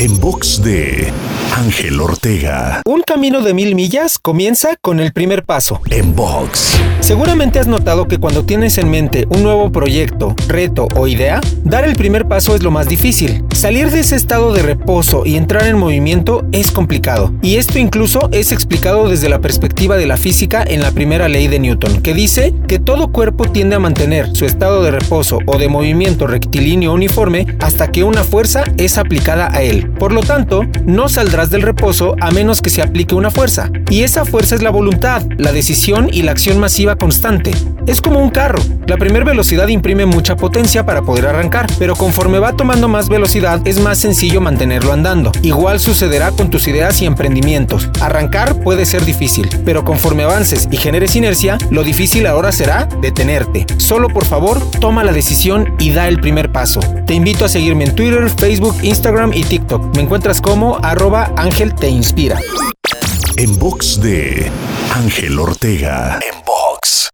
En box de Ángel Ortega. Un camino de mil millas comienza con el primer paso. En box. Seguramente has notado que cuando tienes en mente un nuevo proyecto, reto o idea, dar el primer paso es lo más difícil. Salir de ese estado de reposo y entrar en movimiento es complicado. Y esto incluso es explicado desde la perspectiva de la física en la primera ley de Newton, que dice que todo cuerpo tiende a mantener su estado de reposo o de movimiento rectilíneo uniforme hasta que una fuerza es aplicada a él. Por lo tanto, no saldrás del reposo a menos que se aplique una fuerza. Y esa fuerza es la voluntad, la decisión y la acción masiva constante. Es como un carro. La primera velocidad imprime mucha potencia para poder arrancar, pero conforme va tomando más velocidad es más sencillo mantenerlo andando. Igual sucederá con tus ideas y emprendimientos. Arrancar puede ser difícil, pero conforme avances y generes inercia, lo difícil ahora será detenerte. Solo por favor, toma la decisión y da el primer paso. Te invito a seguirme en Twitter, Facebook, Instagram y TikTok. Me encuentras como arroba Ángel Te Inspira. En box de Ángel Ortega. En box.